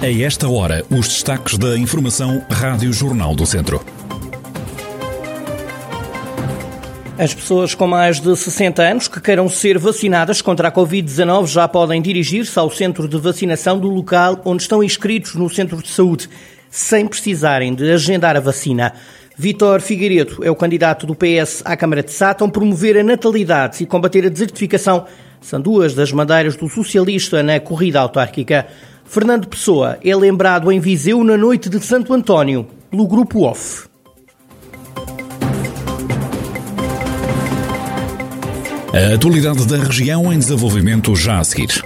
A esta hora, os destaques da Informação Rádio Jornal do Centro. As pessoas com mais de 60 anos que queiram ser vacinadas contra a Covid-19 já podem dirigir-se ao centro de vacinação do local onde estão inscritos no centro de saúde, sem precisarem de agendar a vacina. Vítor Figueiredo é o candidato do PS à Câmara de Sátão. Promover a natalidade e combater a desertificação são duas das bandeiras do socialista na corrida autárquica. Fernando Pessoa é lembrado em Viseu na noite de Santo António, pelo Grupo OFF. A atualidade da região em desenvolvimento já a seguir.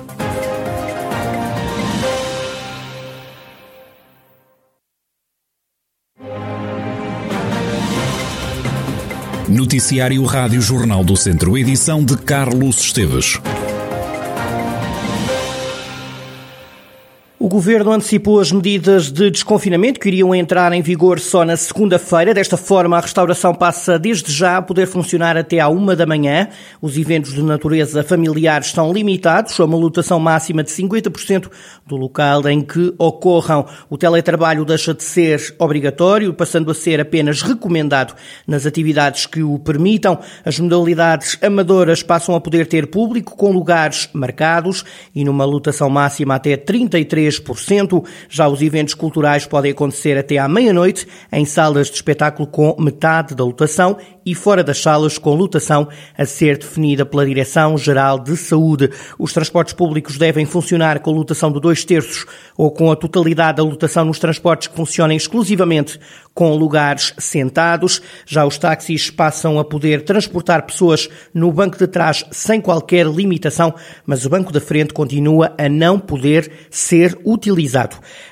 Noticiário Rádio Jornal do Centro, edição de Carlos Esteves. Governo antecipou as medidas de desconfinamento que iriam entrar em vigor só na segunda-feira. Desta forma, a restauração passa desde já a poder funcionar até à uma da manhã. Os eventos de natureza familiar estão limitados a uma lotação máxima de 50% do local em que ocorram. O teletrabalho deixa de ser obrigatório, passando a ser apenas recomendado nas atividades que o permitam. As modalidades amadoras passam a poder ter público com lugares marcados e numa lotação máxima até 33 3%. Já os eventos culturais podem acontecer até à meia-noite em salas de espetáculo com metade da lotação e fora das salas com lotação a ser definida pela Direção-Geral de Saúde. Os transportes públicos devem funcionar com lotação de dois terços ou com a totalidade da lotação nos transportes que funcionem exclusivamente com lugares sentados. Já os táxis passam a poder transportar pessoas no banco de trás sem qualquer limitação, mas o banco da frente continua a não poder ser.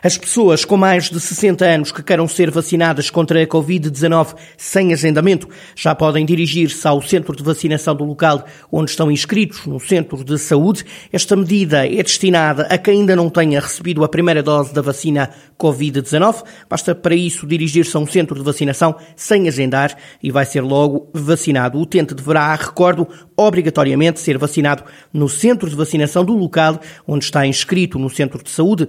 As pessoas com mais de 60 anos que queiram ser vacinadas contra a Covid-19 sem agendamento já podem dirigir-se ao centro de vacinação do local onde estão inscritos no centro de saúde. Esta medida é destinada a quem ainda não tenha recebido a primeira dose da vacina Covid-19. Basta para isso dirigir-se a um centro de vacinação sem agendar e vai ser logo vacinado. O utente deverá, recordo, obrigatoriamente ser vacinado no centro de vacinação do local onde está inscrito no centro de saúde.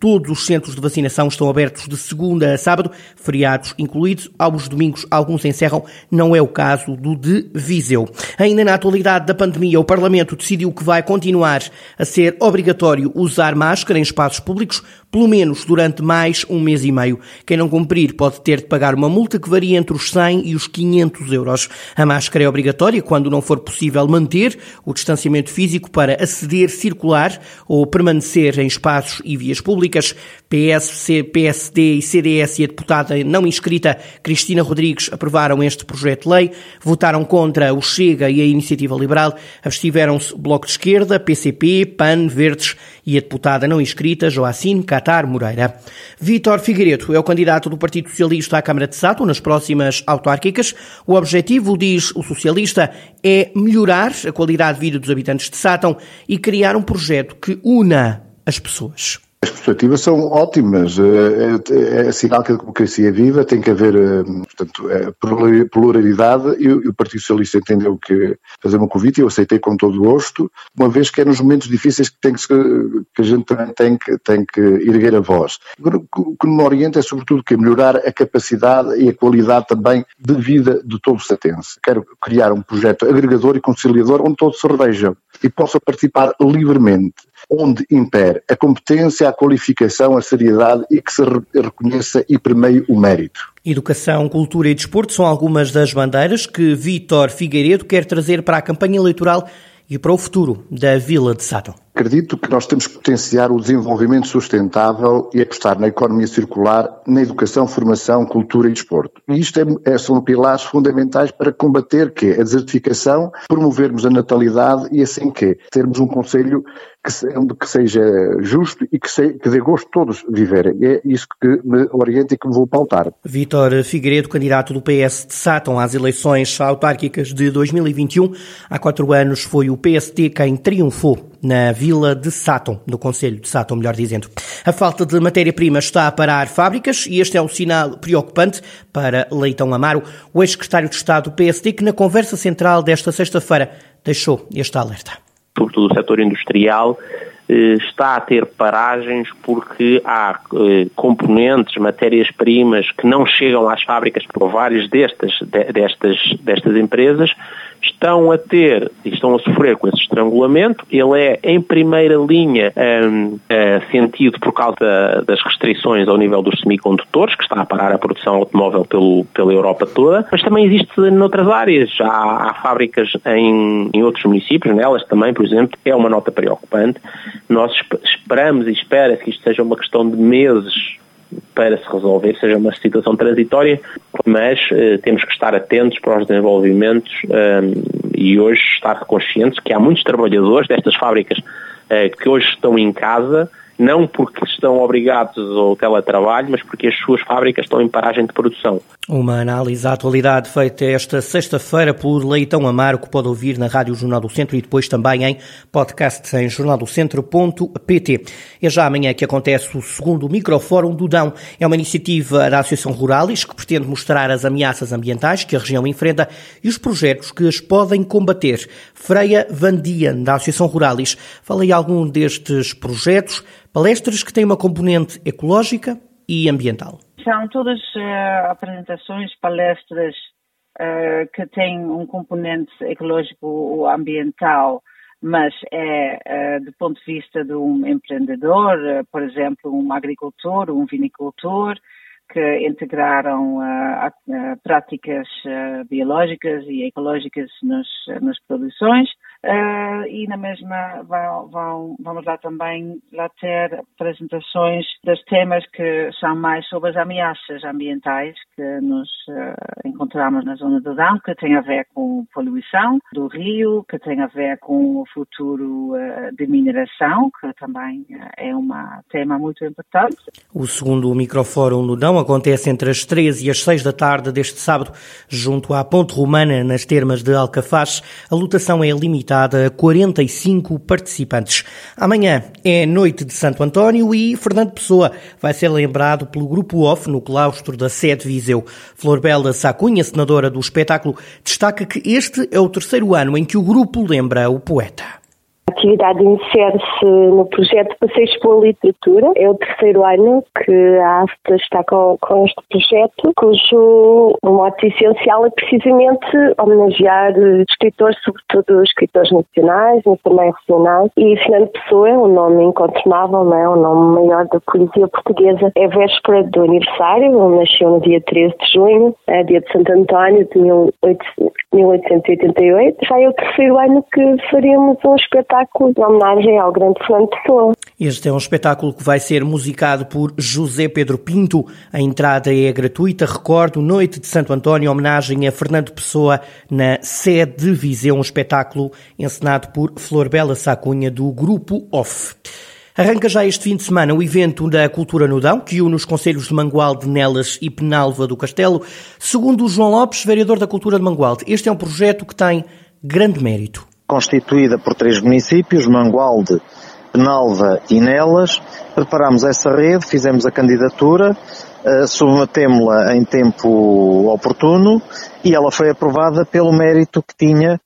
Todos os centros de vacinação estão abertos de segunda a sábado, feriados incluídos. Aos domingos, alguns encerram. Não é o caso do de Viseu. Ainda na atualidade da pandemia, o Parlamento decidiu que vai continuar a ser obrigatório usar máscara em espaços públicos, pelo menos durante mais um mês e meio. Quem não cumprir pode ter de pagar uma multa que varia entre os 100 e os 500 euros. A máscara é obrigatória quando não for possível manter o distanciamento físico para aceder, circular ou permanecer em espaços e vias públicas. PSC, PSD e CDS e a deputada não inscrita Cristina Rodrigues aprovaram este projeto de lei, votaram contra o Chega e a Iniciativa Liberal, abstiveram-se Bloco de Esquerda, PCP, PAN, Verdes e a deputada não inscrita Joacine Catar Moreira. Vítor Figueiredo é o candidato do Partido Socialista à Câmara de Sato nas próximas autárquicas. O objetivo, diz o socialista, é melhorar a qualidade de vida dos habitantes de Sátão e criar um projeto que una as pessoas. As perspectivas são ótimas. É, é, é, sinal que a democracia é viva, tem que haver eh, portanto, é, pluralidade e o Partido Socialista entendeu que fazer um convite e eu aceitei com todo gosto, uma vez que é nos momentos difíceis que, tem que, que a gente também tem que, tem que erguer a voz. O que me orienta é sobretudo que melhorar a capacidade e a qualidade também de vida de todo o satense. Quero criar um projeto agregador e conciliador onde todos se revejam e possam participar livremente onde impere a competência, a qualificação, a seriedade e que se reconheça e permeie o mérito. Educação, cultura e desporto são algumas das bandeiras que Vítor Figueiredo quer trazer para a campanha eleitoral e para o futuro da Vila de Sátão. Acredito que nós temos que potenciar o desenvolvimento sustentável e apostar na economia circular, na educação, formação, cultura e desporto. E isto é, é, são pilares fundamentais para combater que a desertificação, promovermos a natalidade e assim que termos um conselho que, se, que seja justo e que, se, que dê gosto de todos viverem. É isso que me orienta e que me vou pautar. Vítor Figueiredo, candidato do PS de Sátão às eleições autárquicas de 2021. Há quatro anos foi o PSD quem triunfou na vila de Sátão, no Conselho de Sátão, melhor dizendo. A falta de matéria-prima está a parar fábricas e este é um sinal preocupante para Leitão Amaro, o ex-secretário de Estado do PSD, que na conversa central desta sexta-feira deixou este alerta sobretudo o setor industrial, está a ter paragens porque há componentes, matérias-primas que não chegam às fábricas por várias destas, destas, destas empresas estão a ter e estão a sofrer com esse estrangulamento. Ele é, em primeira linha, um, uh, sentido por causa das restrições ao nível dos semicondutores, que está a parar a produção automóvel pelo, pela Europa toda, mas também existe noutras áreas. Há, há fábricas em, em outros municípios, nelas também, por exemplo, é uma nota preocupante. Nós esperamos e espera-se que isto seja uma questão de meses para se resolver, seja uma situação transitória, mas uh, temos que estar atentos para os desenvolvimentos um, e hoje estar conscientes que há muitos trabalhadores destas fábricas uh, que hoje estão em casa não porque estão obrigados ao teletrabalho, mas porque as suas fábricas estão em paragem de produção. Uma análise à atualidade feita esta sexta-feira por Leitão Amaro, que pode ouvir na Rádio Jornal do Centro e depois também em podcast em jornaldocentro.pt. É já amanhã que acontece o segundo Microfórum do Dão. É uma iniciativa da Associação Ruralis que pretende mostrar as ameaças ambientais que a região enfrenta e os projetos que as podem combater. Freia Vandian, da Associação Ruralis, fala em algum destes projetos, palestras que têm uma componente ecológica e ambiental. São todas uh, apresentações, palestras uh, que têm um componente ecológico ou ambiental, mas é uh, do ponto de vista de um empreendedor, por exemplo, um agricultor, um vinicultor, que integraram práticas biológicas e ecológicas nas, nas produções Uh, e na mesma vão, vão, vamos lá também lá ter apresentações dos temas que são mais sobre as ameaças ambientais que nos uh, encontramos na zona do Dão, que tem a ver com poluição do rio, que tem a ver com o futuro uh, de mineração, que também é um tema muito importante. O segundo microfórum no Dão acontece entre as 3 e as 6 da tarde deste sábado, junto à Ponte Romana, nas termas de Alcafaz. A lotação é limitada limitada a 45 participantes. Amanhã é noite de Santo António e Fernando Pessoa vai ser lembrado pelo Grupo OFF no claustro da Sede Viseu. Flor Bela Sacunha, senadora do espetáculo, destaca que este é o terceiro ano em que o grupo lembra o poeta. A atividade inicia-se no projeto Passeios pela Literatura. É o terceiro ano que a AFTA está com, com este projeto, cujo mote essencial é precisamente homenagear escritores, sobretudo escritores nacionais, mas também regionais. E Fernando Pessoa um nome incontornável, não é? um nome maior da poesia portuguesa. É véspera do aniversário, ele nasceu no dia 13 de junho, é dia de Santo António de 1888. Já é o terceiro ano que faremos um espetáculo espetáculo de homenagem ao grande Fernando Pessoa. Este é um espetáculo que vai ser musicado por José Pedro Pinto. A entrada é gratuita. Recordo, Noite de Santo António, homenagem a Fernando Pessoa na sede de Viseu, um espetáculo encenado por Flor Bela Sacunha, do Grupo OFF. Arranca já este fim de semana o evento da Cultura Nudão, que une os Conselhos de Mangualde, Nelas e Penalva do Castelo. Segundo o João Lopes, vereador da Cultura de Mangualde, este é um projeto que tem grande mérito constituída por três municípios, Mangualde, Penalva e Nelas. Preparámos essa rede, fizemos a candidatura, uh, submetemos-la em tempo oportuno e ela foi aprovada pelo mérito que tinha,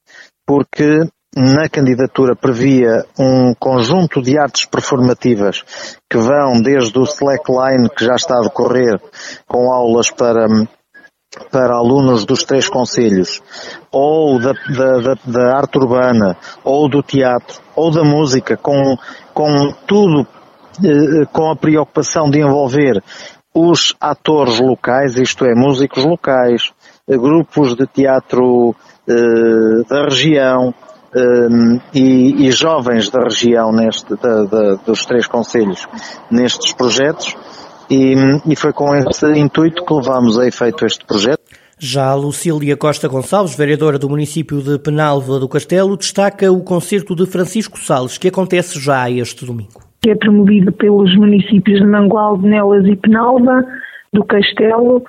porque na candidatura previa um conjunto de artes performativas que vão desde o slackline que já está a decorrer com aulas para para alunos dos três conselhos, ou da, da, da, da, arte urbana, ou do teatro, ou da música, com, com tudo, eh, com a preocupação de envolver os atores locais, isto é, músicos locais, eh, grupos de teatro eh, da região, eh, e, e, jovens da região neste, da, da, dos três conselhos nestes projetos, e, e foi com esse intuito que levámos a efeito este projeto. Já Lucília Costa Gonçalves, vereadora do município de Penalva do Castelo, destaca o concerto de Francisco Salles, que acontece já este domingo. É promovido pelos municípios de Mangualde, Nelas e Penalva, do Castelo,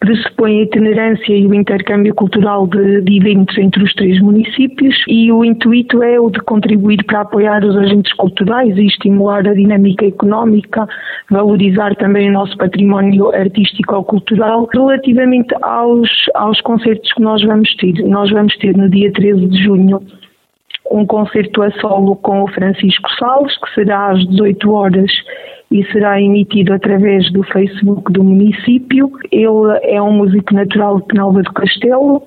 pressupõe a itinerância e o intercâmbio cultural de, de, eventos entre os três municípios e o intuito é o de contribuir para apoiar os agentes culturais e estimular a dinâmica económica, valorizar também o nosso património artístico ou cultural. Relativamente aos, aos concertos que nós vamos ter, nós vamos ter no dia 13 de junho um concerto a solo com o Francisco Salles, que será às 18 horas e será emitido através do Facebook do município. Ele é um músico natural de Penalva do Castelo,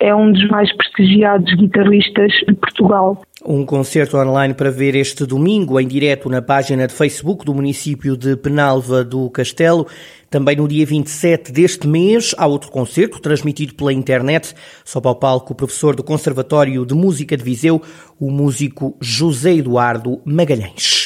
é um dos mais prestigiados guitarristas de Portugal. Um concerto online para ver este domingo em direto na página de Facebook do município de Penalva do Castelo. Também no dia 27 deste mês há outro concerto transmitido pela internet. Sobe ao palco o professor do Conservatório de Música de Viseu, o músico José Eduardo Magalhães.